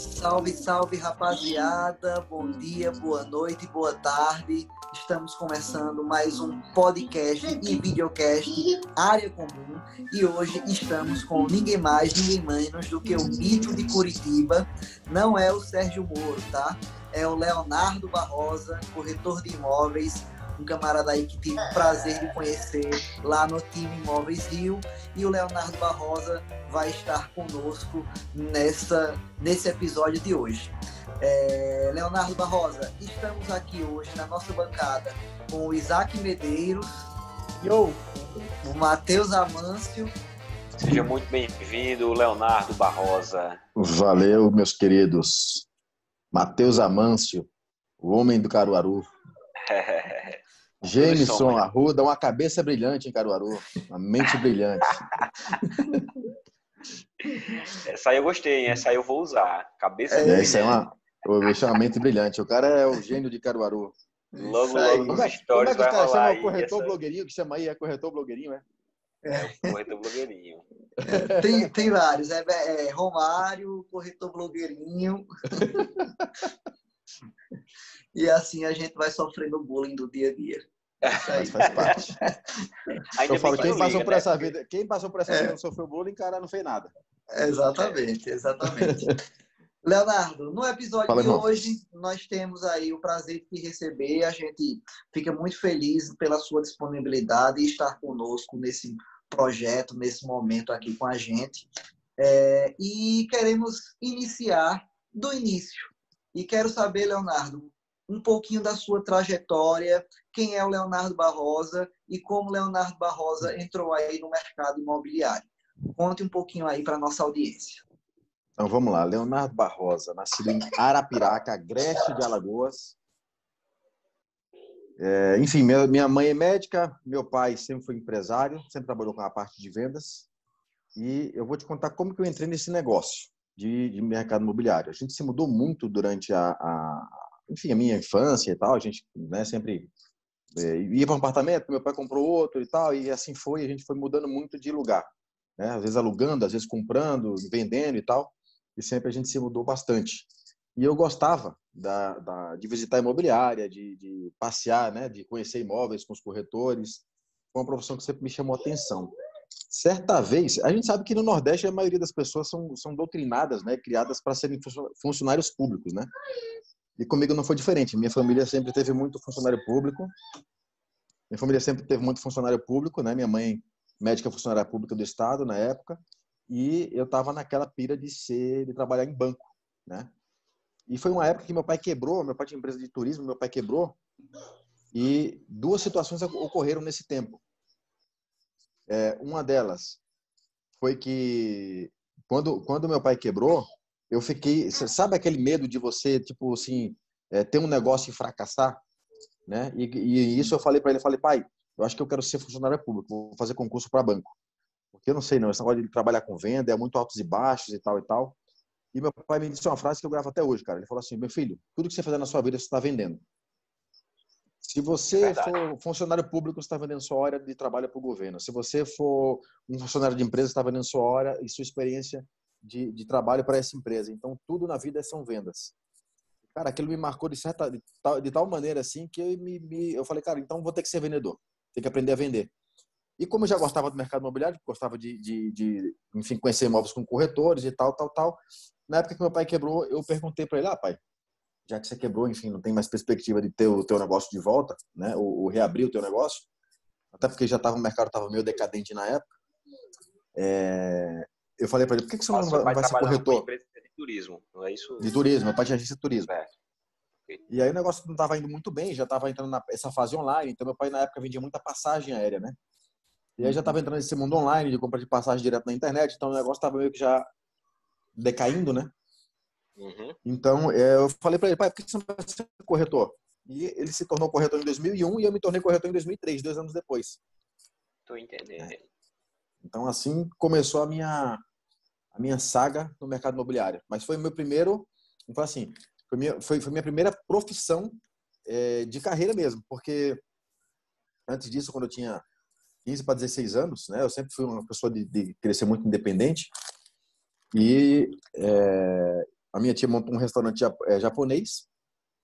Salve, salve, rapaziada. Bom dia, boa noite, boa tarde. Estamos começando mais um podcast e videocast Área Comum. E hoje estamos com ninguém mais, ninguém menos do que o mito de Curitiba. Não é o Sérgio Moro, tá? É o Leonardo Barrosa, corretor de imóveis, um camarada aí que tive o prazer de conhecer lá no time Imóveis Rio. E o Leonardo Barrosa vai estar conosco nessa, nesse episódio de hoje. É, Leonardo Barrosa, estamos aqui hoje na nossa bancada com o Isaac Medeiros, Yo. o Matheus Amâncio. Seja muito bem-vindo, Leonardo Barrosa. Valeu, meus queridos. Matheus Amâncio, o homem do Caruaru. Jameson Arruda, uma cabeça brilhante em Caruaru, uma mente brilhante. Essa aí eu gostei, hein? essa aí eu vou usar. Cabeça é, brilhante. Essa é uma, uma mente brilhante. O cara é o gênio de Caruaru. Logo, logo nos é, como é que vai chama o corretor essa... blogueirinho, que chama aí, é corretor blogueirinho, é? É, o corretor blogueirinho. É, tem, tem vários, é, é Romário, corretor blogueirinho. e assim a gente vai sofrendo o bullying do dia a dia. Isso faz parte. eu falo, quem passou por né? essa vida, quem passou por essa vida não sofreu bullying, cara, não fez nada. Exatamente, exatamente. Leonardo, no episódio Fala, de irmão. hoje, nós temos aí o prazer de te receber. A gente fica muito feliz pela sua disponibilidade e estar conosco nesse projeto, nesse momento aqui com a gente. É, e queremos iniciar do início. E quero saber, Leonardo, um pouquinho da sua trajetória, quem é o Leonardo Barrosa e como Leonardo Barrosa entrou aí no mercado imobiliário. Conte um pouquinho aí para nossa audiência. Então vamos lá, Leonardo Barrosa, nascido em Arapiraca, Agreste de Alagoas. É, enfim, minha, mãe é médica, meu pai sempre foi empresário, sempre trabalhou com a parte de vendas. E eu vou te contar como que eu entrei nesse negócio de, de mercado imobiliário. A gente se mudou muito durante a, a, enfim, a minha infância e tal, a gente né, sempre é, ia para um apartamento, meu pai comprou outro e tal, e assim foi, a gente foi mudando muito de lugar, né? Às vezes alugando, às vezes comprando, vendendo e tal, e sempre a gente se mudou bastante. E eu gostava da, da de visitar imobiliária, de, de, passear, né? De conhecer imóveis com os corretores. Foi uma profissão que sempre me chamou atenção. Certa vez, a gente sabe que no Nordeste a maioria das pessoas são, são doutrinadas, né? Criadas para serem funcionários públicos, né? E comigo não foi diferente. Minha família sempre teve muito funcionário público. Minha família sempre teve muito funcionário público, né? Minha mãe, médica funcionária pública do estado na época, e eu estava naquela pira de ser, de trabalhar em banco, né? E foi uma época que meu pai quebrou, meu pai tinha empresa de turismo, meu pai quebrou, e duas situações ocorreram nesse tempo. É, uma delas foi que quando quando meu pai quebrou, eu fiquei, sabe aquele medo de você, tipo assim, é, ter um negócio e fracassar, né? E, e isso eu falei para ele, falei, pai, eu acho que eu quero ser funcionário público, vou fazer concurso para banco. Porque eu não sei não, esse negócio de trabalhar com venda é muito altos e baixos e tal e tal. E meu pai me disse uma frase que eu gravo até hoje, cara. Ele falou assim: meu filho, tudo que você fazer na sua vida, você está vendendo. Se você é for funcionário público, você está vendendo sua hora de trabalho para o governo. Se você for um funcionário de empresa, você está vendendo sua hora e sua experiência de, de trabalho para essa empresa. Então, tudo na vida são vendas. Cara, aquilo me marcou de, certa, de, tal, de tal maneira assim que eu, me, me, eu falei, cara, então vou ter que ser vendedor. Tem que aprender a vender. E como eu já gostava do mercado imobiliário, gostava de, de, de, enfim, conhecer imóveis com corretores e tal, tal, tal. Na época que meu pai quebrou, eu perguntei para ele, ah, pai, já que você quebrou, enfim, não tem mais perspectiva de ter o teu negócio de volta, né? Ou, ou reabrir o teu negócio. Até porque já tava, o mercado estava meio decadente na época. É, eu falei para ele, por que, que você não vai, vai ser corretor? De turismo, não é isso? De turismo, meu pai tinha agência de turismo. É. E aí o negócio não estava indo muito bem, já estava entrando nessa fase online, então meu pai na época vendia muita passagem aérea, né? E aí já estava entrando nesse mundo online de compra de passagem direto na internet, então o negócio estava meio que já decaindo, né? Uhum. Então é, eu falei para ele, pai, por que você não vai ser corretor? E ele se tornou corretor em 2001 e eu me tornei corretor em 2003, dois anos depois. Tô entendendo. É. Então assim começou a minha a minha saga no mercado imobiliário. Mas foi meu primeiro, então assim, foi minha, foi, foi minha primeira profissão é, de carreira mesmo, porque antes disso, quando eu tinha 15 para 16 anos, né, eu sempre fui uma pessoa de, de crescer muito independente e é, a minha tia montou um restaurante é, japonês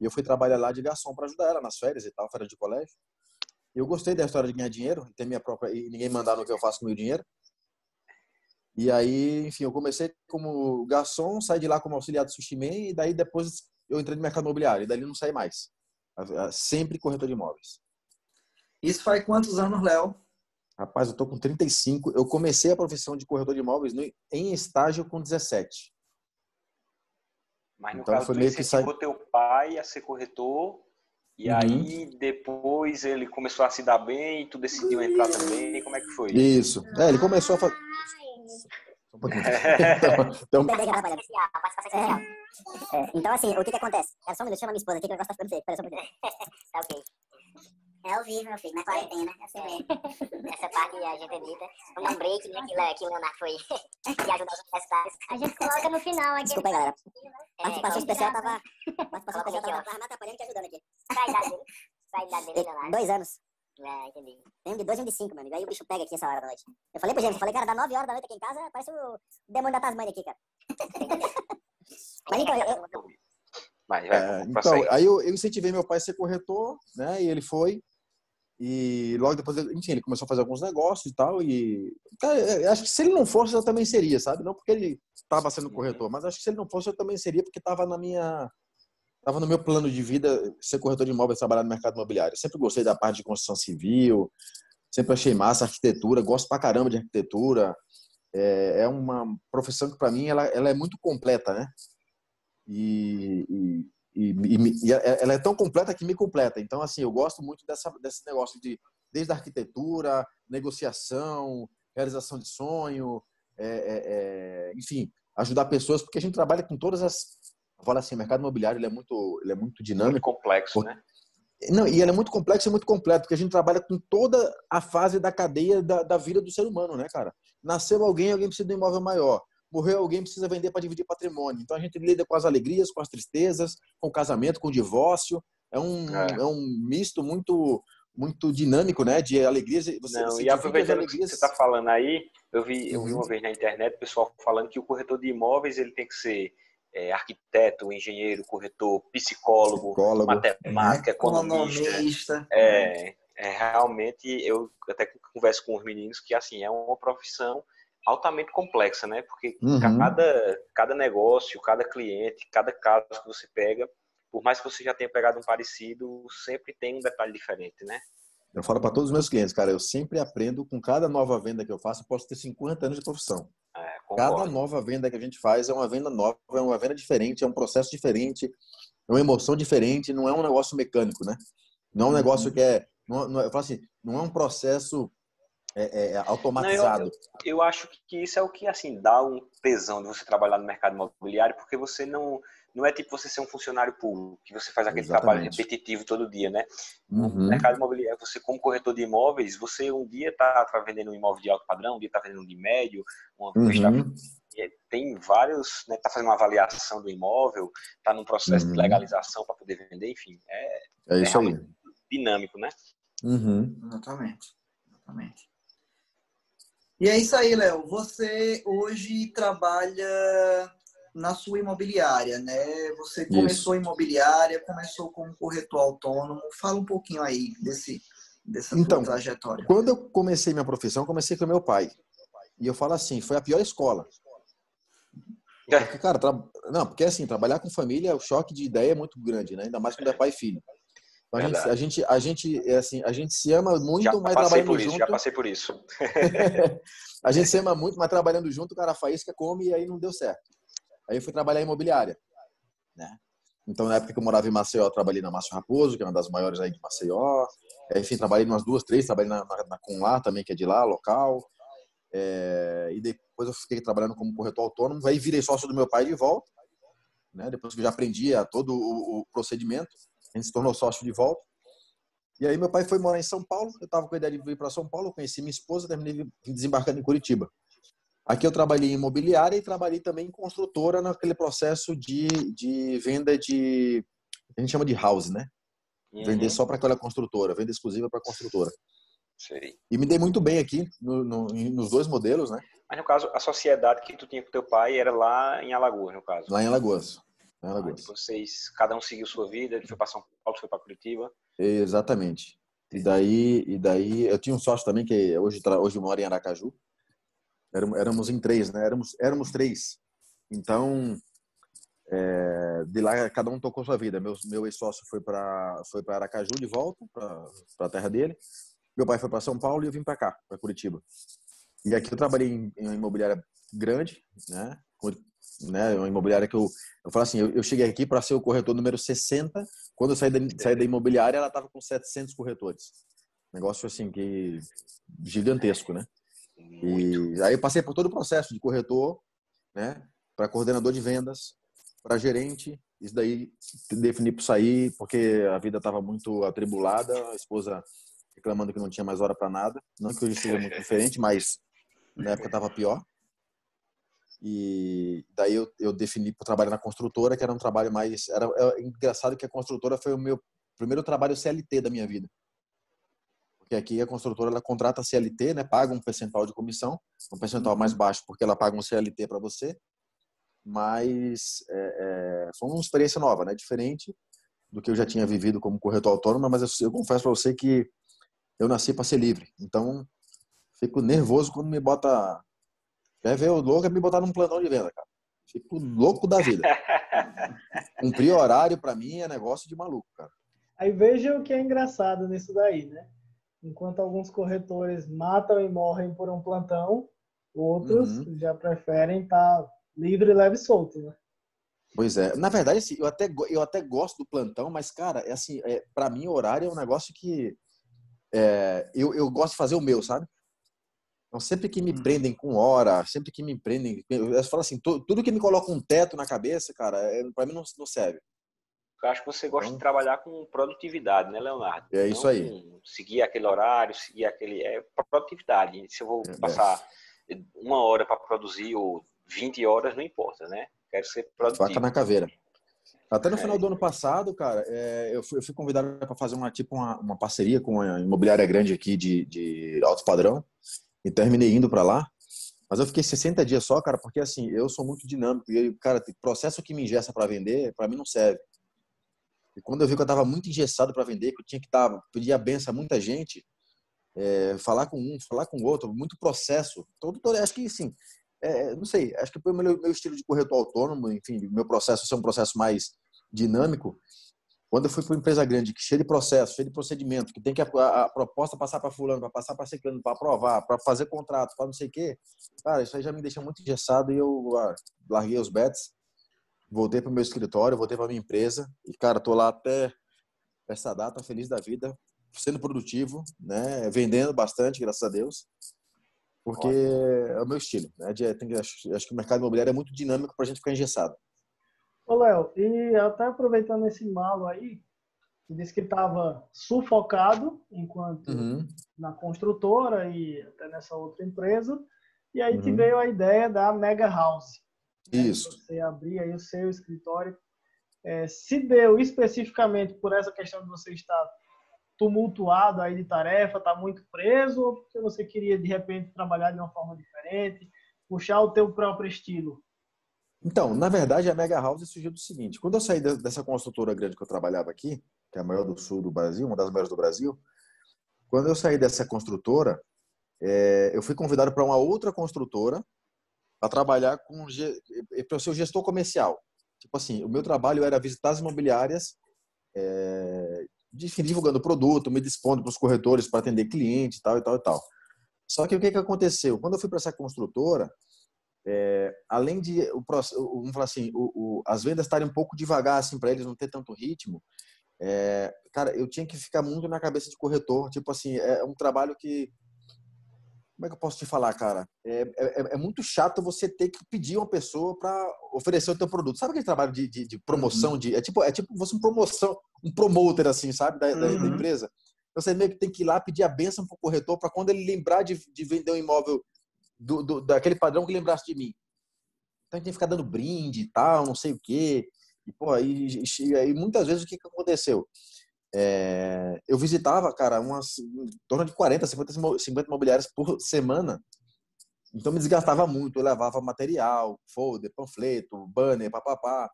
e eu fui trabalhar lá de garçom para ajudar ela nas férias e tal, férias de colégio. Eu gostei da história de ganhar dinheiro, ter minha própria e ninguém mandar no que eu faço com o meu dinheiro. E aí, enfim, eu comecei como garçom, saí de lá como auxiliar do sushi man, e daí depois eu entrei no mercado imobiliário, e daí não saí mais. Sempre corretor de imóveis. Isso faz quantos anos, Léo? Rapaz, eu tô com 35. Eu comecei a profissão de corretor de imóveis em estágio com 17. Mas no então, caso, foi meio que sai... teu pai a ser corretor, e uhum. aí depois ele começou a se dar bem e tu decidiu entrar também. Como é que foi? Isso. É, ele começou a fazer. então, então, assim, o que que acontece? É só um minuto, chama minha esposa aqui que eu gosto de você. Espera só um pouquinho. tá ok. É ao vivo, meu filho, na quarentena. Vê. Essa parte a gente edita. Vamos dar um break, né? Que, que o Leonardo foi que ajuda os universitários. A gente coloca no final aqui. Desculpa aí, galera. É, participação especial tava. Participação especial tava, tava me atrapalhando e te ajudando aqui. Qual a idade dele? Qual a idade dele, Leonardo? Dois anos. É, entendi. Tem um de dois e um de cinco, meu amigo. Aí o bicho pega aqui essa hora da noite. Eu falei pro gente, eu falei, cara, dá nove horas da noite aqui em casa, parece o demônio da Tasmania aqui, cara. Mas então, eu... Mas, é, então, aí eu, eu incentivei meu pai a ser corretor, né? E ele foi. E logo depois, enfim, ele começou a fazer alguns negócios e tal. E cara, acho que se ele não fosse, eu também seria, sabe? Não porque ele estava sendo corretor, mas acho que se ele não fosse, eu também seria porque estava na minha estava no meu plano de vida ser corretor de imóveis, trabalhar no mercado imobiliário. sempre gostei da parte de construção civil, sempre achei massa arquitetura, gosto pra caramba de arquitetura. É, é uma profissão que para mim ela, ela é muito completa, né? E, e, e, e, é, ela é tão completa que me completa. Então, assim, eu gosto muito dessa, desse negócio de desde a arquitetura, negociação, realização de sonho, é, é, é enfim, ajudar pessoas, porque a gente trabalha com todas as fala assim, o mercado imobiliário ele é muito, ele é muito dinâmico. Muito complexo, né? Não, e ele é muito complexo e muito completo, porque a gente trabalha com toda a fase da cadeia da, da vida do ser humano, né, cara? Nasceu alguém, alguém precisa de um imóvel maior. Morreu alguém, precisa vender para dividir patrimônio. Então a gente lida com as alegrias, com as tristezas, com o casamento, com o divórcio. É um, é. é um misto muito muito dinâmico, né? De alegrias. Você, Não, você e aproveitando o que você está falando aí, eu vi, eu vi uma uhum. vez na internet o pessoal falando que o corretor de imóveis ele tem que ser é, arquiteto, engenheiro, corretor, psicólogo, psicólogo matemática, economista. É, é, realmente, eu até converso com os meninos que assim é uma profissão altamente complexa, né? Porque uhum. cada, cada negócio, cada cliente, cada caso que você pega, por mais que você já tenha pegado um parecido, sempre tem um detalhe diferente, né? Eu falo para todos os meus clientes, cara, eu sempre aprendo com cada nova venda que eu faço, eu posso ter 50 anos de profissão. É, Cada nova venda que a gente faz é uma venda nova, é uma venda diferente, é um processo diferente, é uma emoção diferente, não é um negócio mecânico, né? Não é um uhum. negócio que é. Não, não, eu falo assim, não é um processo é, é, automatizado. Não, eu, eu, acho que isso é o que assim dá um tesão de você trabalhar no mercado imobiliário, porque você não não é tipo você ser um funcionário público, que você faz aquele Exatamente. trabalho repetitivo todo dia, né? Uhum. No mercado imobiliário, você como corretor de imóveis, você um dia está tá vendendo um imóvel de alto padrão, um dia está vendendo um de médio, uma uhum. tem vários, né, tá fazendo uma avaliação do imóvel, está num processo uhum. de legalização para poder vender, enfim, é, é, isso é aí. dinâmico, né? Uhum. Exatamente. Exatamente. E é isso aí, Léo. Você hoje trabalha na sua imobiliária, né? Você começou Isso. imobiliária, começou como corretor autônomo. Fala um pouquinho aí desse dessa então, trajetória. Quando eu comecei minha profissão, comecei com meu pai. E eu falo assim, foi a pior escola. Porque, cara, tra... não, porque assim, trabalhar com família, o choque de ideia é muito grande, né? Ainda mais quando é pai e filho. Então, a gente, a gente, a gente, é assim, a gente se ama muito, já mas trabalhando por isso, junto. Já passei por isso. a gente se ama muito, mas trabalhando junto, o cara faísca, come e aí não deu certo. Aí eu fui trabalhar em imobiliária, né? Então, na época que eu morava em Maceió, eu trabalhei na Márcio Raposo, que é uma das maiores aí de Maceió. Enfim, trabalhei em umas duas, três, trabalhei na, na, na também, que é de lá, local. É, e depois eu fiquei trabalhando como corretor autônomo. Aí virei sócio do meu pai de volta, né? Depois que eu já aprendia todo o, o procedimento, a gente se tornou sócio de volta. E aí meu pai foi morar em São Paulo, eu estava com a ideia de vir para São Paulo, conheci minha esposa, terminei desembarcando em Curitiba. Aqui eu trabalhei em imobiliária e trabalhei também em construtora naquele processo de, de venda de. A gente chama de house, né? Uhum. Vender só para aquela construtora, venda exclusiva para construtora. Sei. E me dei muito bem aqui no, no, nos dois modelos, né? Mas no caso, a sociedade que tu tinha com teu pai era lá em Alagoas, no caso. Lá em Alagoas. Em Alagoas. Ah, vocês, cada um seguiu sua vida, ele foi para São Paulo, foi para Curitiba. Exatamente. E daí, e daí eu tinha um sócio também que hoje hoje mora em Aracaju. Éramos em três, né? Éramos éramos três. Então, é, de lá cada um tocou sua vida. Meu meu ex-sócio foi para foi para Aracaju de volta para a terra dele. Meu pai foi para São Paulo e eu vim para cá, para Curitiba. E aqui eu trabalhei em, em uma imobiliária grande, né? Né? Uma imobiliária que eu eu falo assim, eu, eu cheguei aqui para ser o corretor número 60. Quando eu saí da, saí da imobiliária, ela estava com 700 corretores. Negócio assim que gigantesco, né? E aí eu passei por todo o processo de corretor, né? Para coordenador de vendas, para gerente. Isso daí defini para sair porque a vida estava muito atribulada, a esposa reclamando que não tinha mais hora para nada. Não que hoje seja muito diferente, mas na época estava pior. E daí eu, eu defini para trabalhar na construtora, que era um trabalho mais. Era, é engraçado que a construtora foi o meu primeiro trabalho CLT da minha vida. Porque aqui a construtora ela contrata CLT, né, paga um percentual de comissão, um percentual mais uhum. baixo porque ela paga um CLT para você. Mas é, é, foi uma experiência nova, né, diferente do que eu já tinha vivido como corretor autônomo. Mas eu, eu confesso para você que eu nasci para ser livre. Então fico nervoso quando me bota Quer ver o louco é me botar num plantão de venda, cara. Fico louco da vida. Cumprir horário para mim é negócio de maluco, cara. Aí veja o que é engraçado nisso daí, né? Enquanto alguns corretores matam e morrem por um plantão, outros uhum. já preferem estar tá livre, leve e solto, né? Pois é. Na verdade, assim, eu até, eu até gosto do plantão, mas, cara, é assim, é, para mim, o horário é um negócio que é, eu, eu gosto de fazer o meu, sabe? Então, sempre que me hum. prendem com hora, sempre que me prendem, eu falo assim, tudo que me coloca um teto na cabeça, cara, é, para mim não, não, serve. Eu acho que você gosta então, de trabalhar com produtividade, né, Leonardo? É isso aí. seguir aquele horário, seguir aquele. É produtividade. Se eu vou é, passar é. uma hora para produzir ou 20 horas, não importa, né? Quero ser produtivo. Faca na caveira. Até no é. final do ano passado, cara, é, eu, fui, eu, fui, convidado para fazer uma tipo uma, uma, parceria com uma imobiliária grande aqui de, de alto padrão e terminei indo para lá. Mas eu fiquei 60 dias só, cara, porque assim, eu sou muito dinâmico e, cara, processo que me ingessa para vender, para mim não serve. E quando eu vi que eu estava muito engessado para vender, que eu tinha que estar, tá, pedir a benção a muita gente, é, falar com um, falar com outro, muito processo. Todo, todo acho que, assim, é, não sei, acho que o meu, meu estilo de corretor autônomo, enfim, meu processo ser um processo mais dinâmico, quando eu fui para uma empresa grande, que cheia de processo, cheia de procedimento, que tem que a, a, a proposta passar para fulano, para passar para ciclano, para aprovar, para fazer contrato, para não sei o quê, cara, isso aí já me deixa muito engessado e eu ah, larguei os bets, voltei para o meu escritório, voltei para minha empresa e, cara, tô lá até essa data, feliz da vida, sendo produtivo, né, vendendo bastante, graças a Deus, porque é o meu estilo, né, de, tem, acho, acho que o mercado imobiliário é muito dinâmico para a gente ficar engessado. Ô, Léo, e até aproveitando esse malo aí, você disse que estava sufocado enquanto uhum. na construtora e até nessa outra empresa, e aí uhum. te veio a ideia da Mega House. Né? Isso. Você abrir aí o seu escritório. É, se deu especificamente por essa questão de você estar tumultuado aí de tarefa, tá muito preso, ou porque você queria de repente trabalhar de uma forma diferente, puxar o teu próprio estilo? Então, na verdade, a Mega House surgiu do seguinte: quando eu saí dessa construtora grande que eu trabalhava aqui, que é a maior do sul do Brasil, uma das maiores do Brasil, quando eu saí dessa construtora, é, eu fui convidado para uma outra construtora para trabalhar com para ser o gestor comercial. Tipo assim, o meu trabalho era visitar as imobiliárias, é, divulgando produto, me dispondo para os corretores para atender cliente, tal e tal e tal. Só que o que, que aconteceu? Quando eu fui para essa construtora, é, além de o vamos falar assim, o, o, as vendas estarem um pouco devagar assim para eles não ter tanto ritmo, é, cara, eu tinha que ficar muito na cabeça de corretor, tipo assim, é um trabalho que como é que eu posso te falar, cara? É, é, é muito chato você ter que pedir uma pessoa para oferecer o teu produto. Sabe aquele trabalho de, de, de promoção? Uhum. De, é tipo, é tipo você um promoção, um promoter assim, sabe, da, uhum. da, da empresa. Você meio que tem que ir lá pedir a benção para o corretor para quando ele lembrar de, de vender um imóvel do, do, daquele padrão que lembrasse de mim. Então a gente tem que ficar dando brinde e tal, não sei o quê. E, pô, aí, e, muitas vezes o que, que aconteceu? É, eu visitava, cara, umas em torno de 40, 50, 50 imobiliárias por semana. Então me desgastava muito, eu levava material, folder, panfleto, banner, papapá.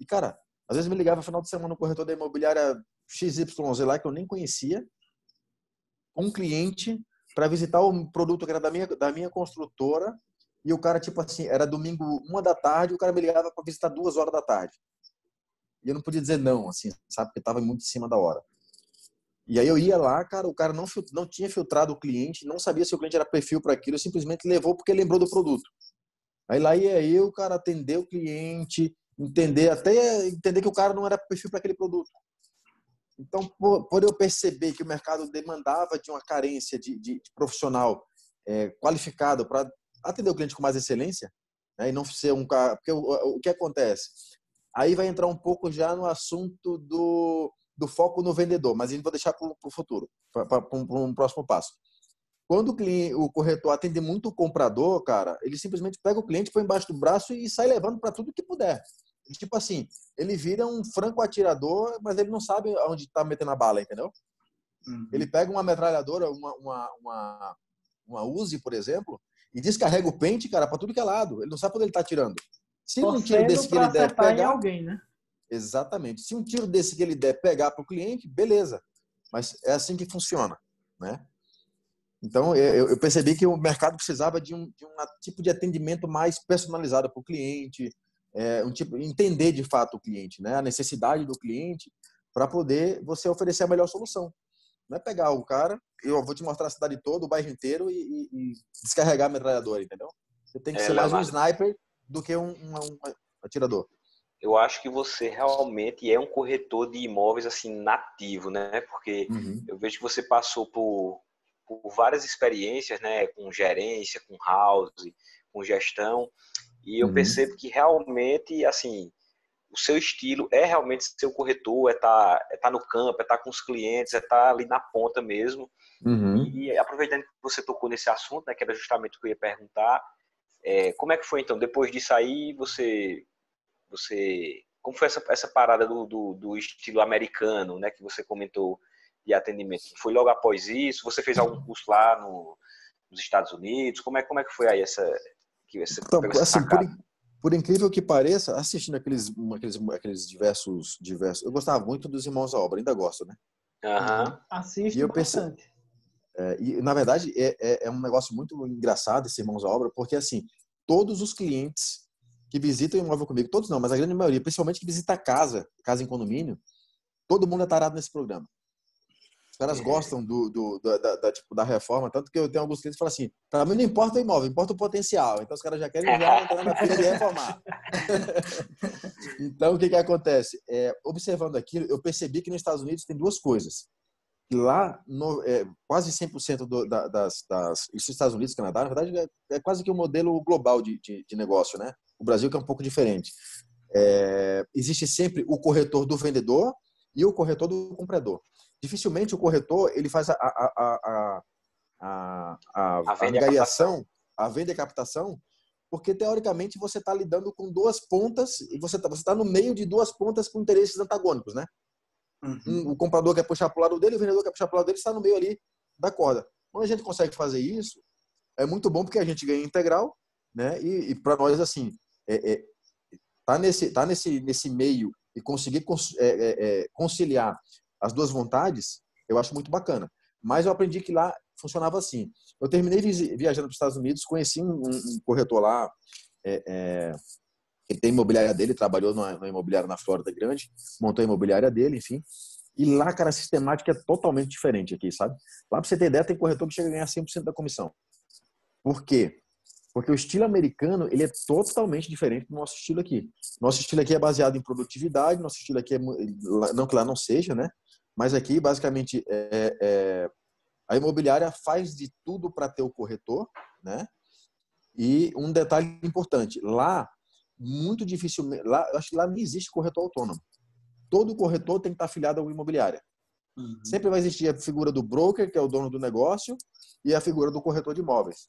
E, cara, às vezes me ligava no final de semana no corretor da imobiliária XYZ lá, que eu nem conhecia, um cliente para visitar o produto que era da minha, da minha construtora, e o cara, tipo assim, era domingo, uma da tarde, o cara me ligava para visitar duas horas da tarde. E eu não podia dizer não, assim, sabe? Porque estava muito em cima da hora. E aí eu ia lá, cara, o cara não, não tinha filtrado o cliente, não sabia se o cliente era perfil para aquilo, simplesmente levou porque lembrou do produto. Aí lá ia eu, cara, atender o cliente, entender, até entender que o cara não era perfil para aquele produto. Então, por, por, eu perceber que o mercado demandava de uma carência de, de, de profissional é, qualificado para atender o cliente com mais excelência, né, e não ser um cara. Porque o, o, que acontece? Aí vai entrar um pouco já no assunto do, do foco no vendedor, mas gente vai deixar para o futuro, para um próximo passo. Quando o, cliente, o corretor atende muito o comprador, cara, ele simplesmente pega o cliente, põe embaixo do braço e sai levando para tudo que puder. Tipo assim, ele vira um franco atirador, mas ele não sabe onde está metendo a bala, entendeu? Uhum. Ele pega uma metralhadora, uma, uma, uma, uma Uzi, por exemplo, e descarrega o pente, cara, para tudo que é lado. Ele não sabe onde ele está atirando. Se um tiro desse que ele der pegar. alguém, né? Exatamente. Se um tiro desse que ele der pegar para o cliente, beleza. Mas é assim que funciona, né? Então, eu percebi que o mercado precisava de um, de um tipo de atendimento mais personalizado para o cliente, é, um tipo, entender de fato o cliente, né? a necessidade do cliente, para poder você oferecer a melhor solução. Não é pegar o cara, eu vou te mostrar a cidade toda, o bairro inteiro e, e, e descarregar a metralhadora, entendeu? Você tem que é, ser mais um sniper do que um, um, um, atirador. Eu acho que você realmente é um corretor de imóveis assim nativo, né? Porque uhum. eu vejo que você passou por, por várias experiências, né? Com gerência, com house, com gestão. E eu uhum. percebo que realmente, assim, o seu estilo é realmente ser o corretor, é estar tá, é tá no campo, é estar tá com os clientes, é estar tá ali na ponta mesmo. Uhum. E aproveitando que você tocou nesse assunto, né, que era justamente o que eu ia perguntar, é, como é que foi então? Depois disso aí, você, você como foi essa, essa parada do, do, do, estilo americano, né, que você comentou de atendimento? Foi logo após isso? Você fez algum curso lá no, nos Estados Unidos? Como é, como é que foi aí essa, que você então, assim, por, por, incrível que pareça, assistindo aqueles, aqueles, aqueles diversos, diversos. Eu gostava muito dos Irmãos à Obra, ainda gosto, né? Uhum. Assiste e eu pensei, é, e na verdade é, é, é, um negócio muito engraçado esse Irmãos à Obra, porque assim, todos os clientes que visitam o imóvel comigo, todos não, mas a grande maioria, principalmente que visita a casa, casa em condomínio, todo mundo é tarado nesse programa. Os caras é. gostam do, do da, da, tipo, da reforma, tanto que eu tenho alguns clientes que falam assim: para mim não importa o imóvel, importa o potencial. Então os caras já querem já entrar na fila de reformar. então o que, que acontece? É, observando aquilo, eu percebi que nos Estados Unidos tem duas coisas. Lá, no, é, quase 100% do, da, das, das. Isso Estados Unidos, Canadá, na verdade, é, é quase que um modelo global de, de, de, negócio, né? O Brasil que é um pouco diferente. É, existe sempre o corretor do vendedor e o corretor do comprador dificilmente o corretor ele faz a, a, a, a, a, a angariação, a venda e a captação, porque teoricamente você está lidando com duas pontas e você está você tá no meio de duas pontas com interesses antagônicos, né? Uhum. o comprador quer puxar para o lado dele, o vendedor quer puxar para o lado dele, está no meio ali da corda. Quando a gente consegue fazer isso, é muito bom porque a gente ganha integral, né? E, e para nós assim, é, é, tá nesse tá nesse nesse meio e conseguir é, é, é, conciliar as duas vontades, eu acho muito bacana. Mas eu aprendi que lá funcionava assim. Eu terminei viajando para os Estados Unidos, conheci um, um corretor lá, é, é, tem imobiliária dele, trabalhou na, imobiliária na Flórida Grande, montou a imobiliária dele, enfim. E lá, cara, a sistemática é totalmente diferente aqui, sabe? Lá, para você ter ideia, tem corretor que chega a ganhar 100% da comissão. Por quê? Porque o estilo americano, ele é totalmente diferente do nosso estilo aqui. Nosso estilo aqui é baseado em produtividade, nosso estilo aqui é... Não que lá não seja, né? Mas aqui, basicamente, é, é, a imobiliária faz de tudo para ter o corretor, né? E um detalhe importante, lá, muito dificilmente, lá, eu acho que lá não existe corretor autônomo. Todo corretor tem que estar afiliado a uma imobiliária. Uhum. Sempre vai existir a figura do broker, que é o dono do negócio, e a figura do corretor de imóveis,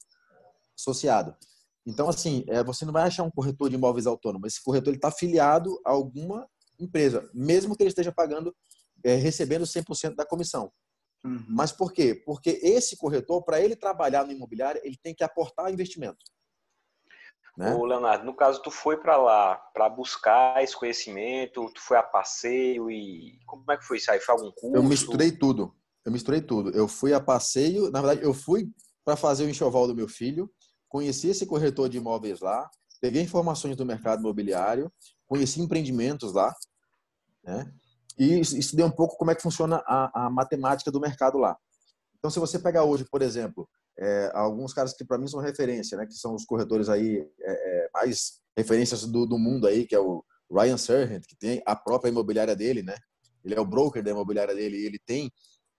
associado. Então, assim, é, você não vai achar um corretor de imóveis autônomo. Esse corretor está afiliado a alguma empresa, mesmo que ele esteja pagando é, recebendo 100% da comissão. Uhum. Mas por quê? Porque esse corretor, para ele trabalhar no imobiliário, ele tem que aportar investimento. Né? Ô, Leonardo, no caso, tu foi para lá para buscar esse conhecimento, tu foi a passeio e como é que foi isso aí? Foi algum curso? Eu misturei tudo. Eu misturei tudo. Eu fui a passeio, na verdade, eu fui para fazer o enxoval do meu filho, conheci esse corretor de imóveis lá, peguei informações do mercado imobiliário, conheci empreendimentos lá, né? E estudei um pouco como é que funciona a, a matemática do mercado lá. Então, se você pegar hoje, por exemplo, é, alguns caras que para mim são referência, né? Que são os corretores aí é, é, mais referências do, do, mundo aí, que é o Ryan Serhant, que tem a própria imobiliária dele, né? Ele é o broker da imobiliária dele e ele tem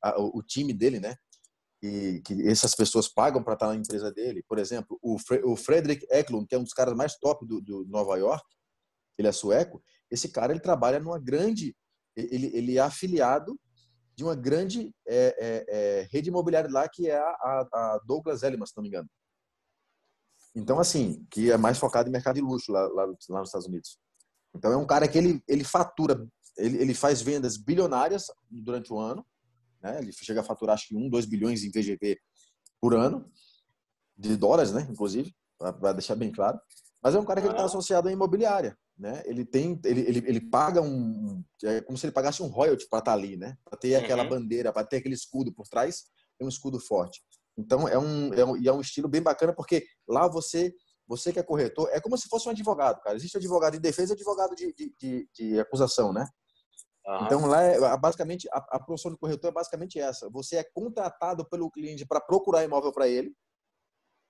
a, o, o, time dele, né? E que essas pessoas pagam para estar na empresa dele. Por exemplo, o, Fre o Frederick Eklund, que é um dos caras mais top do, do Nova York, ele é sueco. Esse cara ele trabalha numa grande, ele, ele é afiliado de uma grande é, é, é, rede imobiliária lá que é a, a, Douglas Elliman, se não me engano. Então, assim, que é mais focado em mercado de luxo lá, lá, lá nos Estados Unidos. Então, é um cara que ele, ele fatura, ele, ele faz vendas bilionárias durante o ano, né? Ele chega a faturar acho que 1, 2 bilhões em VGV por ano, de dólares, né? Inclusive, para deixar bem claro. Mas é um cara que está associado à imobiliária, né? Ele tem, ele, ele, ele paga um, é como se ele pagasse um royalty para estar tá ali, né? Para ter aquela uhum. bandeira, para ter aquele escudo por trás, é um escudo forte. Então é um, é um, e é um estilo bem bacana porque lá você você que é corretor, é como se fosse um advogado, cara. Existe advogado de defesa e advogado de, de, de, de acusação, né? Uhum. Então, lá, é, basicamente, a, a profissão de corretor é basicamente essa. Você é contratado pelo cliente para procurar imóvel para ele,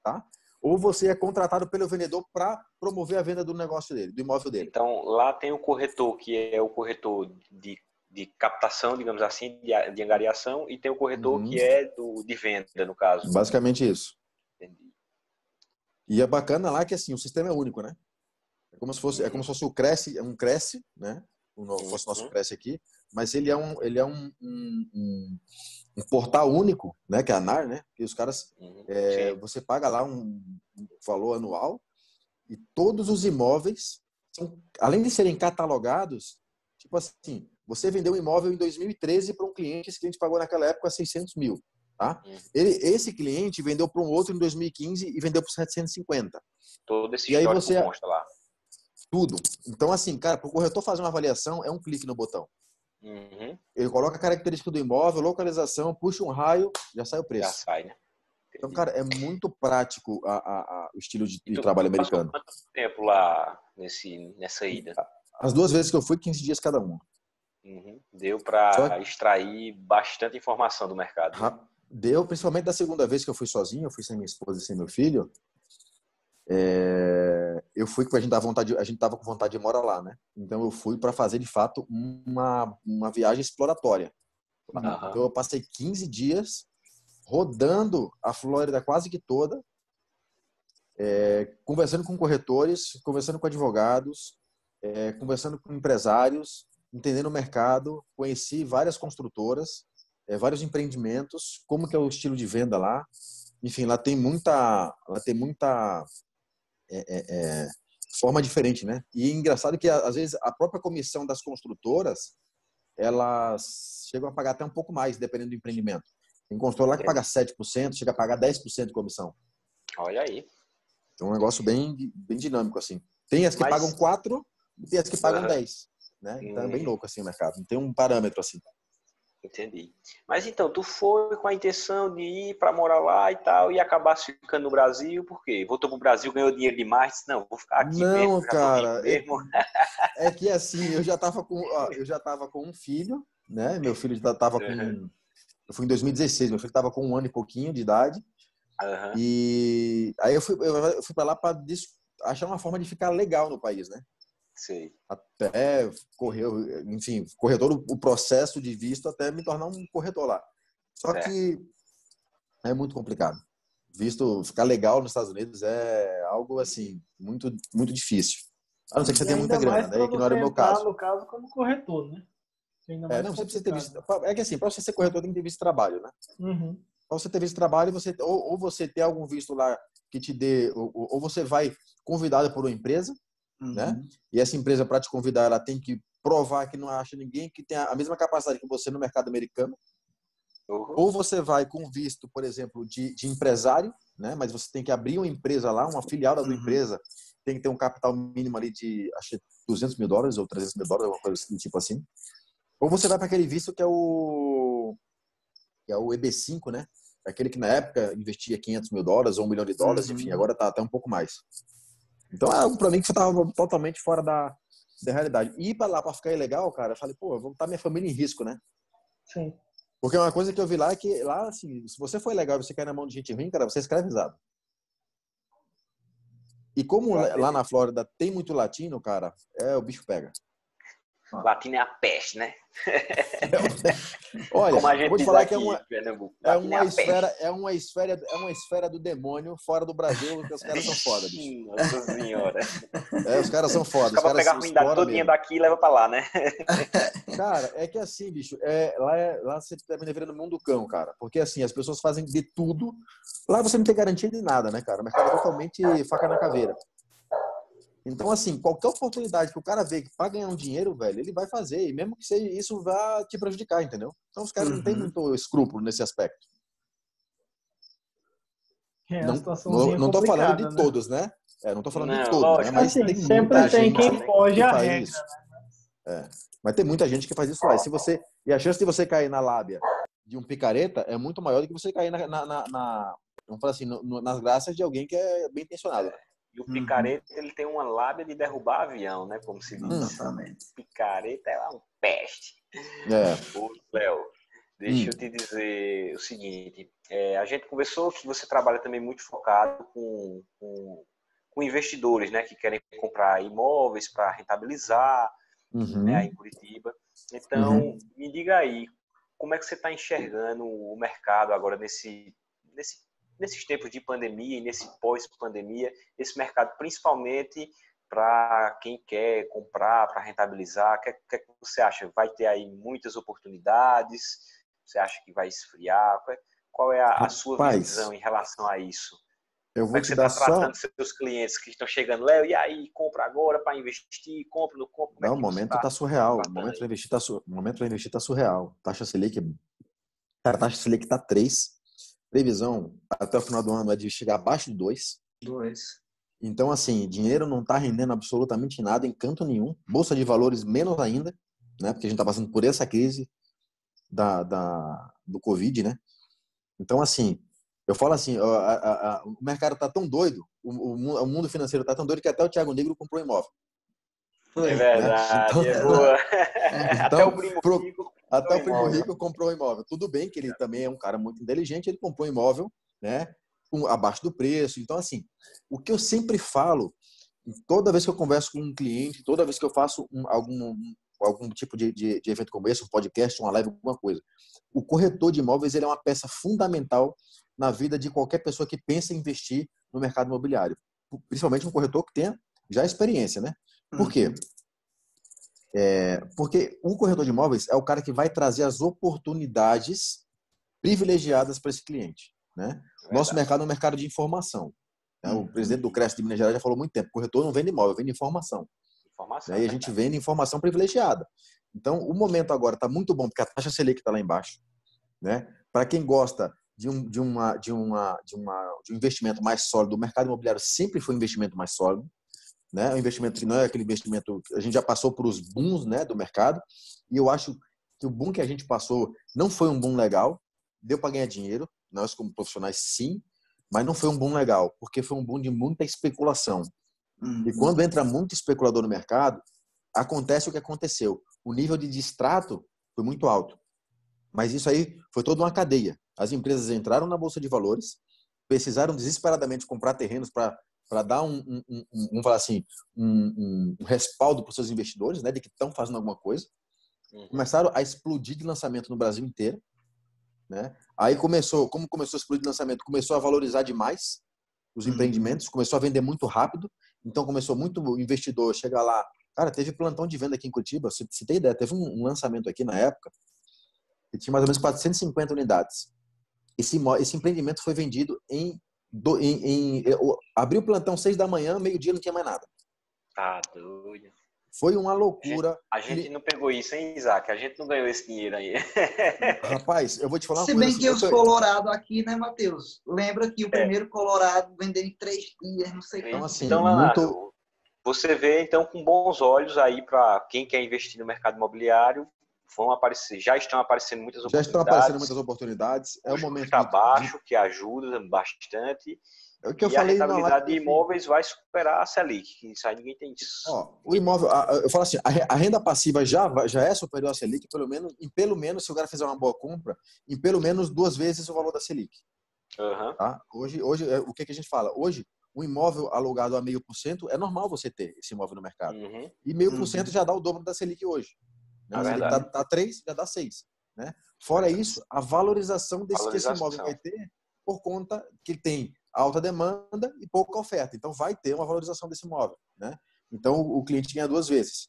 tá? Ou você é contratado pelo vendedor para promover a venda do negócio dele, do imóvel dele. Então, lá tem o corretor, que é o corretor de, de captação, digamos assim, de, de angariação, e tem o corretor uhum. que é do, de venda, no caso. Basicamente isso. Entendi. E é bacana lá que, assim, o sistema é único, né? É como se fosse, é como se fosse o Cresce, um Cresce, né? o nosso, nosso uhum. Press aqui, mas ele é um, ele é um, um, um, um portal único, né, que é a ANAR, né, e os caras, uhum. é, você paga lá um, valor anual e todos os imóveis, são, além de serem catalogados, tipo assim, você vendeu um imóvel em 2013 para um cliente, esse cliente pagou naquela época 600 mil, tá? Uhum. Ele, esse cliente vendeu para um outro em 2015 e vendeu por 750. Todo esse e aí você consta lá. Tudo. Então, assim, cara, para o corretor fazer uma avaliação, é um clique no botão. Uhum. Ele coloca a característica do imóvel, localização, puxa um raio, já sai o preço. Já sai, né? Então, cara, é muito prático a, a, a, o estilo de, de trabalho americano. Quanto tempo lá nesse, nessa ida? As duas vezes que eu fui, 15 dias cada uma. Uhum. Deu para extrair bastante informação do mercado. Né? Deu, principalmente da segunda vez que eu fui sozinho, eu fui sem minha esposa e sem meu filho. É, eu fui porque a gente tava vontade, a gente tava com vontade de morar lá, né? Então eu fui para fazer de fato uma uma viagem exploratória. Uhum. Então eu passei 15 dias rodando a Flórida quase que toda, é, conversando com corretores, conversando com advogados, é, conversando com empresários, entendendo o mercado, conheci várias construtoras, é, vários empreendimentos, como que é o estilo de venda lá. Enfim, lá tem muita, lá tem muita é, é, é, forma diferente, né? E engraçado que às vezes a própria comissão das construtoras elas chegam a pagar até um pouco mais, dependendo do empreendimento. Tem construtor lá que paga 7%, chega a pagar 10% de comissão. Olha aí. Então é um negócio bem, bem dinâmico, assim. Tem as que Mas... pagam 4 e tem as que pagam uhum. 10. Né? Então é bem louco assim o mercado. Não tem um parâmetro assim. Entendi. Mas então, tu foi com a intenção de ir para morar lá e tal, e acabasse ficando no Brasil, por quê? Voltou pro Brasil, ganhou dinheiro demais, disse, não, vou ficar aqui não, mesmo. cara, é, é, que assim, eu já tava com, ó, eu já tava com um filho, né? Meu filho já tava com, uhum. eu fui em 2016, meu filho tava com um ano e pouquinho de idade, uhum. e aí eu fui, eu fui para lá para achar uma forma de ficar legal no país, né? Sei. Até correu, enfim, corredor, o processo de visto até me tornar um corretor lá. Só é. que é muito complicado. Visto ficar legal nos Estados Unidos é algo assim muito muito difícil. A não ser que você tenha muita grana, né? Que não era o meu caso. No caso, como corretor, né? É, não, você precisa ter visto. É que assim, para você ser corretor tem que ter visto de trabalho, né? Uhum. Para você ter visto de trabalho, você ou, ou, você ter algum visto lá que te dê, ou, ou você vai convidado por uma empresa? Uhum. né? E essa empresa, para te convidar, ela tem que provar que não acha ninguém que tenha a mesma capacidade que você no mercado americano. Uhum. Ou você vai com visto, por exemplo, de, de, empresário, né? Mas você tem que abrir uma empresa lá, uma filial da uhum. empresa, tem que ter um capital mínimo ali de, acho que 200 mil dólares ou 300 mil dólares, alguma coisa assim, tipo assim. Ou você vai para aquele visto que é o que é o EB5, né? Aquele que na época investia 500 mil dólares ou um milhão de dólares, uhum. enfim, agora tá até um pouco mais. Então é algo para mim que tava totalmente fora da, da realidade. E ir para lá para ficar ilegal, cara, eu falei, pô, vou botar minha família em risco, né? Sim. Porque uma coisa que eu vi lá é que lá, assim, se você for legal e você cair na mão de gente ruim, cara, você é escravizado. E como lá na Flórida tem muito latino, cara, é o bicho pega. Latino é a peste, né? Olha, vou te falar que é uma, é uma é esfera, é uma esfera, é uma esfera do demônio fora do Brasil, porque os caras são foda, bicho. Nossa senhora. É, os caras são foda. Caras pegar a ruindade todinha daqui e leva pra lá, né? Cara, é que assim, bicho, é, lá, é, lá você termina virando mundo cão, cara. Porque assim, as pessoas fazem de tudo. Lá você não tem garantia de nada, né, cara? O mercado é totalmente faca na caveira. Então, assim, qualquer oportunidade que o cara vê que para ganhar um dinheiro, velho, ele vai fazer. E mesmo que seja, isso vá te prejudicar, entendeu? Então, os caras uhum. não têm uhum. muito escrúpulo nesse aspecto. É, não, não, não tô falando de né? todos, né? É, não tô falando não, de todos, lógico, né? mas assim, tem sempre tem quem foge a regra, isso. né? É. Mas tem muita gente que faz isso lá. E, se você, e a chance de você cair na lábia de um picareta é muito maior do que você cair na, na, na, na vamos falar assim, no, nas graças de alguém que é bem intencionado. E o uhum. picareta, ele tem uma lábia de derrubar avião, né? Como se diz. Exatamente. Picareta é um peste. É. Ô, Léo, deixa hum. eu te dizer o seguinte. É, a gente conversou que você trabalha também muito focado com, com, com investidores, né? Que querem comprar imóveis para rentabilizar, uhum. né? Em Curitiba. Então, uhum. me diga aí, como é que você está enxergando o mercado agora nesse, nesse nesses tempos de pandemia e nesse pós-pandemia, esse mercado principalmente para quem quer comprar, para rentabilizar? O que, que, que, você acha? Vai ter aí muitas oportunidades? Você acha que vai esfriar? Qual é, é a, Rapaz, a, sua visão em relação a isso? Eu vou Como é que você está tratando só... seus clientes que estão chegando, Léo, e aí, compra agora para investir, compra, no compra? Não, é o momento está tá surreal. O momento para investir está su... investir tá surreal. Taxa Selic, cara, taxa Selic está 3 previsão até o final do ano é de chegar abaixo de 2. 2. Então, assim, dinheiro não está rendendo absolutamente nada em canto nenhum. Bolsa de valores menos ainda, né? Porque a gente está passando por essa crise da, da, do Covid, né? Então, assim, eu falo assim, a, a, a, o mercado está tão doido, o, o, mundo financeiro está tão doido que até o Thiago Negro comprou imóvel. É verdade, né? então, é boa. Então, até o primo pro, até o primo rico comprou um imóvel. Tudo bem que ele também é um cara muito inteligente, ele comprou um imóvel, né? Abaixo do preço. Então, assim, o que eu sempre falo, toda vez que eu converso com um cliente, toda vez que eu faço um, algum, algum tipo de, de, de, evento como esse, um podcast, uma live, alguma coisa, o corretor de imóveis ele é uma peça fundamental na vida de qualquer pessoa que pensa em investir no mercado imobiliário. Principalmente um corretor que tenha já experiência, né? Por quê? É, porque o corretor de imóveis é o cara que vai trazer as oportunidades privilegiadas para esse cliente. Né? É Nosso mercado é um mercado de informação. Né? O uhum. presidente do Cresce de Minas Gerais já falou muito tempo: o corretor não vende imóvel, vende informação. informação né? E a gente vende informação privilegiada. Então, o momento agora está muito bom, porque a taxa Selic está lá embaixo. Né? Para quem gosta de um, de, uma, de, uma, de, uma, de um investimento mais sólido, o mercado imobiliário sempre foi um investimento mais sólido né? O investimento que não é aquele investimento, a gente já passou por os booms, né, do mercado, e eu acho que o boom que a gente passou não foi um boom legal, deu para ganhar dinheiro, nós como profissionais sim, mas não foi um boom legal, porque foi um boom de muita especulação. Uhum. E quando entra muito especulador no mercado, acontece o que aconteceu. O nível de distrato foi muito alto. Mas isso aí foi toda uma cadeia. As empresas entraram na bolsa de valores, precisaram desesperadamente comprar terrenos para para dar um, um, um, vamos falar assim, um, um respaldo para os seus investidores, né, de que estão fazendo alguma coisa. Uhum. Começaram a explodir de lançamento no Brasil inteiro, né? Aí começou, como começou a explodir de lançamento, começou a valorizar demais os uhum. empreendimentos, começou a vender muito rápido, então começou muito investidor chegar lá. Cara, teve plantão de venda aqui em Curitiba, você, você tem ideia, teve um lançamento aqui na época que tinha mais ou menos 450 unidades. Esse, esse empreendimento foi vendido em do, em, em, eu, abriu o plantão seis da manhã, meio-dia não tinha mais nada. Tá doido. Foi uma loucura. A gente, a gente, não pegou isso, hein, Isaac? A gente não ganhou esse dinheiro aí. Rapaz, eu vou te falar uma Se coisa. Se bem que os Colorado aqui, né, Matheus? Lembra que o é. primeiro Colorado vendeu em três dias, não sei Então, assim, então, muito, você vê então com bons olhos aí para quem quer investir no mercado imobiliário, vão aparecer, já estão aparecendo muitas oportunidades. Já estão aparecendo muitas oportunidades. É o, o momento está baixo, que ajuda bastante. É o que eu e falei a rentabilidade de imóveis vai superar a Selic, isso aí ninguém tem isso. Ó, o imóvel, eu falo assim, a renda passiva já, já é superior à Selic, pelo menos, em pelo menos, se o cara fizer uma boa compra, em pelo menos duas vezes o valor da Selic. Uhum. Tá? Hoje, hoje, é, o que, que a gente fala? Hoje, um imóvel alugado a meio por cento, é normal você ter esse imóvel no mercado. Uhum. E meio por cento uhum. já dá o dobro da Selic hoje. Né? É Selic tá, tá 3, já dá 6. Né? Fora isso, a valorização desse valorização. que esse imóvel vai ter por conta que tem alta demanda e pouca oferta. Então, vai ter uma valorização desse imóvel. Né? Então, o cliente ganha duas vezes.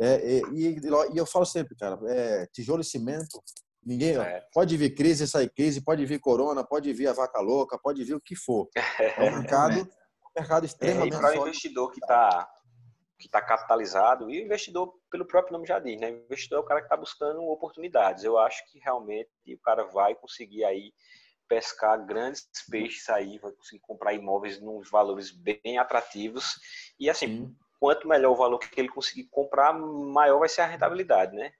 É, é, e, e, eu falo sempre, cara, é, tijolo e cimento, ninguém é. pode vir crise, sai crise, pode vir corona, pode vir a vaca louca, pode vir o que for. É um mercado, um mercado extremamente. É, para o investidor que está que está capitalizado, e o investidor, pelo próprio nome já diz, né? O investidor é o cara que está buscando oportunidades. Eu acho que realmente o cara vai conseguir aí pescar grandes peixes aí, vai conseguir comprar imóveis nos valores bem atrativos. E assim, Sim. quanto melhor o valor que ele conseguir comprar, maior vai ser a rentabilidade, né?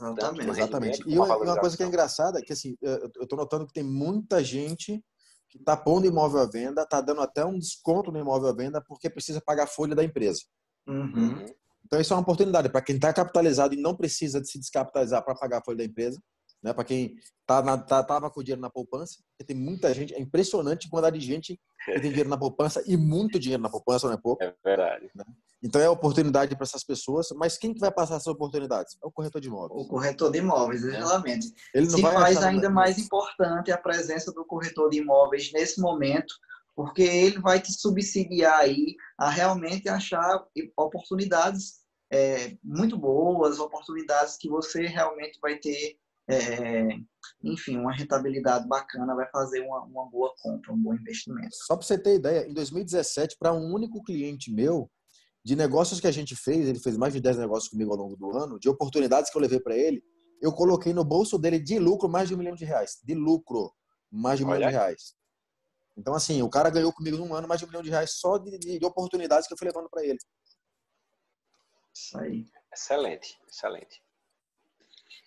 Exatamente. Exatamente. E uma, uma, coisa que é engraçada é que assim, eu estou notando que tem muita gente que está pondo imóvel à venda, está dando até um desconto no imóvel à venda porque precisa pagar a folha da empresa. Uhum. uhum. Então isso é uma oportunidade para quem está capitalizado e não precisa de se descapitalizar para pagar a folha da empresa né? Para quem tá tá, tava com o dinheiro na poupança, tem muita gente, é impressionante a quantidade de gente que tem dinheiro na poupança e muito dinheiro na poupança, não é pouco. É verdade. Né? Então é oportunidade para essas pessoas, mas quem que vai passar essas oportunidades? É o corretor de imóveis. O corretor de imóveis, exatamente. Ele não Se faz ainda mais importante a presença do corretor de imóveis nesse momento, porque ele vai te subsidiar aí a realmente achar oportunidades é, muito boas, oportunidades que você realmente vai ter é, enfim, uma rentabilidade bacana, vai fazer uma, uma boa compra, um bom investimento. Só para você ter ideia, em 2017, para um único cliente meu, de negócios que a gente fez, ele fez mais de 10 negócios comigo ao longo do ano, de oportunidades que eu levei para ele, eu coloquei no bolso dele de lucro mais de um milhão de reais. De lucro, mais de um Olha. milhão de reais. Então, assim, o cara ganhou comigo num ano mais de um milhão de reais só de, de, de oportunidades que eu fui levando para ele. Isso aí. Excelente, excelente.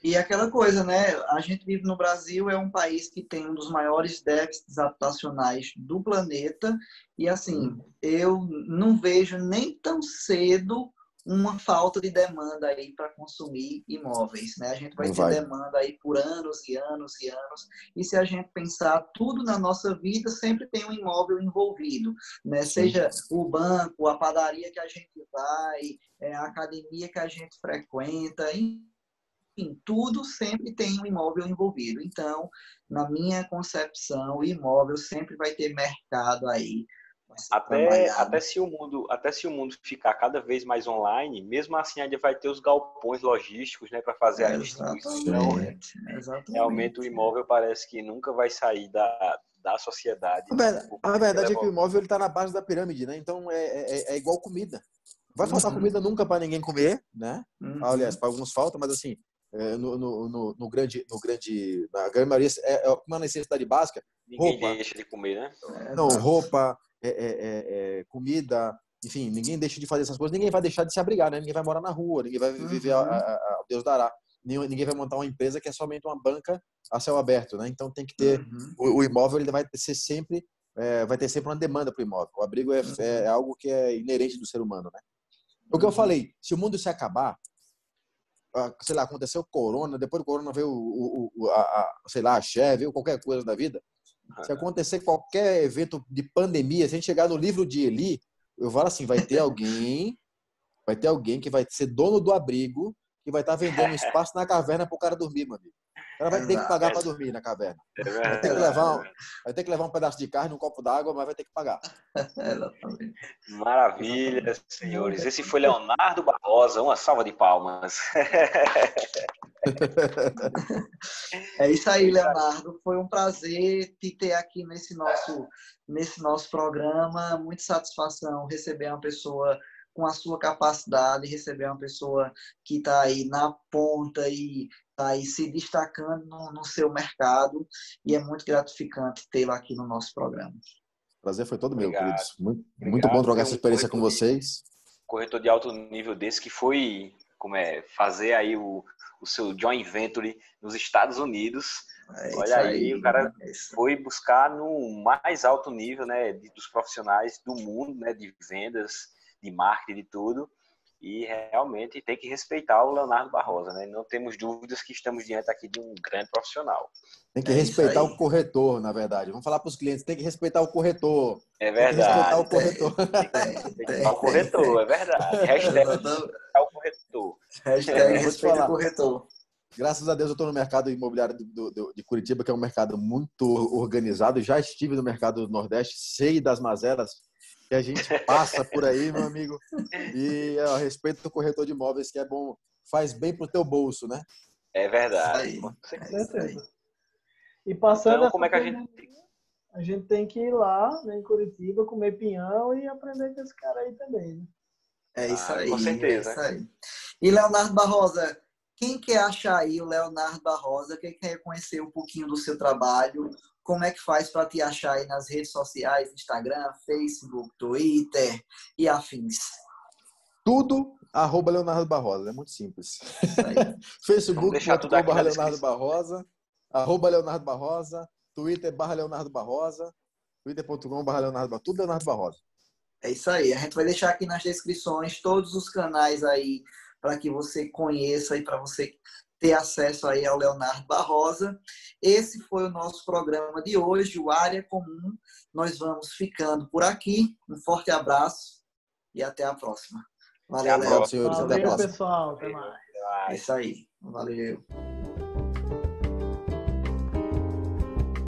E aquela coisa, né? A gente vive no Brasil, é um país que tem um dos maiores déficits habitacionais do planeta. E assim, eu não vejo nem tão cedo uma falta de demanda aí para consumir imóveis, né? A gente vai ter demanda aí por anos e anos e anos. E se a gente pensar tudo na nossa vida, sempre tem um imóvel envolvido, né? Seja o banco, a padaria que a gente vai, é, a academia que a gente frequenta, enfim, tudo sempre tem um imóvel envolvido. Então, na minha concepção, o imóvel sempre vai ter mercado aí. Até, até, se o mundo, até se o mundo ficar cada vez mais online, mesmo assim ainda vai ter os galpões logísticos né, para fazer a distribuição. Exatamente. Realmente o imóvel parece que nunca vai sair da, da sociedade. A verdade, a verdade é que o imóvel está na base da pirâmide, né? Então é, é, é igual comida. Vai faltar uhum. comida nunca para ninguém comer, né? Uhum. Aliás, para alguns falta, mas assim, é, no, no, no, no, grande, no grande, na grande maioria, é, é uma necessidade básica. Ninguém roupa, deixa de comer, né? Não, roupa, é, é, é, comida, enfim, ninguém deixa de fazer essas coisas, ninguém vai deixar de se abrigar, né? Ninguém vai morar na rua, ninguém vai viver uhum. a, a, a, Deus dará. Ninguém vai montar uma empresa que é somente uma banca a céu aberto, né? Então tem que ter uhum. o, o, imóvel, ele vai ser sempre é, vai ter sempre uma demanda para o imóvel. O abrigo é, uhum. é, algo que é inerente do ser humano, né? O que eu uhum. falei, se o mundo se acabar, sei lá, aconteceu corona, depois do corona veio o, o a, a, sei lá, a Che, veio qualquer coisa da vida. Se acontecer qualquer evento de pandemia, se a gente chegar no livro de Eli, eu falo assim, vai ter alguém, vai ter alguém que vai ser dono do abrigo, que vai estar vendendo espaço na caverna para o cara dormir, meu amigo. O cara vai ter que pagar para dormir na caverna. É vai ter, que levar um, vai ter que levar um pedaço de carne, um copo d'água, mas vai ter que pagar. Maravilha, senhores. Esse foi Leonardo Barbosa. Uma salva de palmas. É isso aí, Leonardo. Foi um prazer te ter aqui nesse nosso, nesse nosso programa. Muita satisfação receber uma pessoa com a sua capacidade, receber uma pessoa que está aí na ponta e está aí se destacando no, no, seu mercado e é muito gratificante tê-lo aqui no nosso programa. Prazer foi todo meu, queridos. Muito, muito bom trocar essa experiência com vocês. corretor de alto nível desse que foi como é, fazer aí o, o seu joint venture nos Estados Unidos. É Olha aí, aí, o cara é foi buscar no mais alto nível, né, dos profissionais do mundo, né, de vendas, de marketing, de tudo. E realmente tem que respeitar o Leonardo Barrosa, né? Não temos dúvidas que estamos diante aqui de um grande profissional. Tem que é respeitar o corretor, na verdade. Vamos falar para os clientes, tem que respeitar o corretor. É verdade. respeitar o corretor. Tem, que respeitar o corretor, é verdade. Hashtag respeitar o corretor. Hashtag respeita o corretor. Graças a Deus eu estou no mercado imobiliário do, do, de Curitiba, que é um mercado muito organizado. Já estive no mercado do Nordeste, sei das mazelas que a gente passa por aí, meu amigo. E a respeito do corretor de imóveis, que é bom, faz bem pro teu bolso, né? É verdade. É e passando então, como é que a gente a gente tem que ir lá né, em Curitiba comer pinhão e aprender com esse cara aí também, né? É isso ah, aí. Com certeza. É isso aí. E Leonardo Barrosa, quem quer achar aí o Leonardo Barrosa, quem quer conhecer um pouquinho do seu trabalho, como é que faz para te achar aí nas redes sociais, Instagram, Facebook, Twitter e afins? Tudo arroba Leonardo Barrosa, é muito simples. Facebook, barra Leonardo Barrosa, arroba Leonardo Barrosa, Twitter barra Leonardo Barrosa, twitter.com barra Leonardo Barrosa, tudo Leonardo Barrosa. É isso aí, a gente vai deixar aqui nas descrições todos os canais aí para que você conheça e para você ter acesso aí ao Leonardo Barrosa. Esse foi o nosso programa de hoje, o Área Comum. Nós vamos ficando por aqui. Um forte abraço e até a próxima. Valeu, Léo, senhores. Valeu, até a próxima. pessoal. Até mais. É isso aí. Valeu.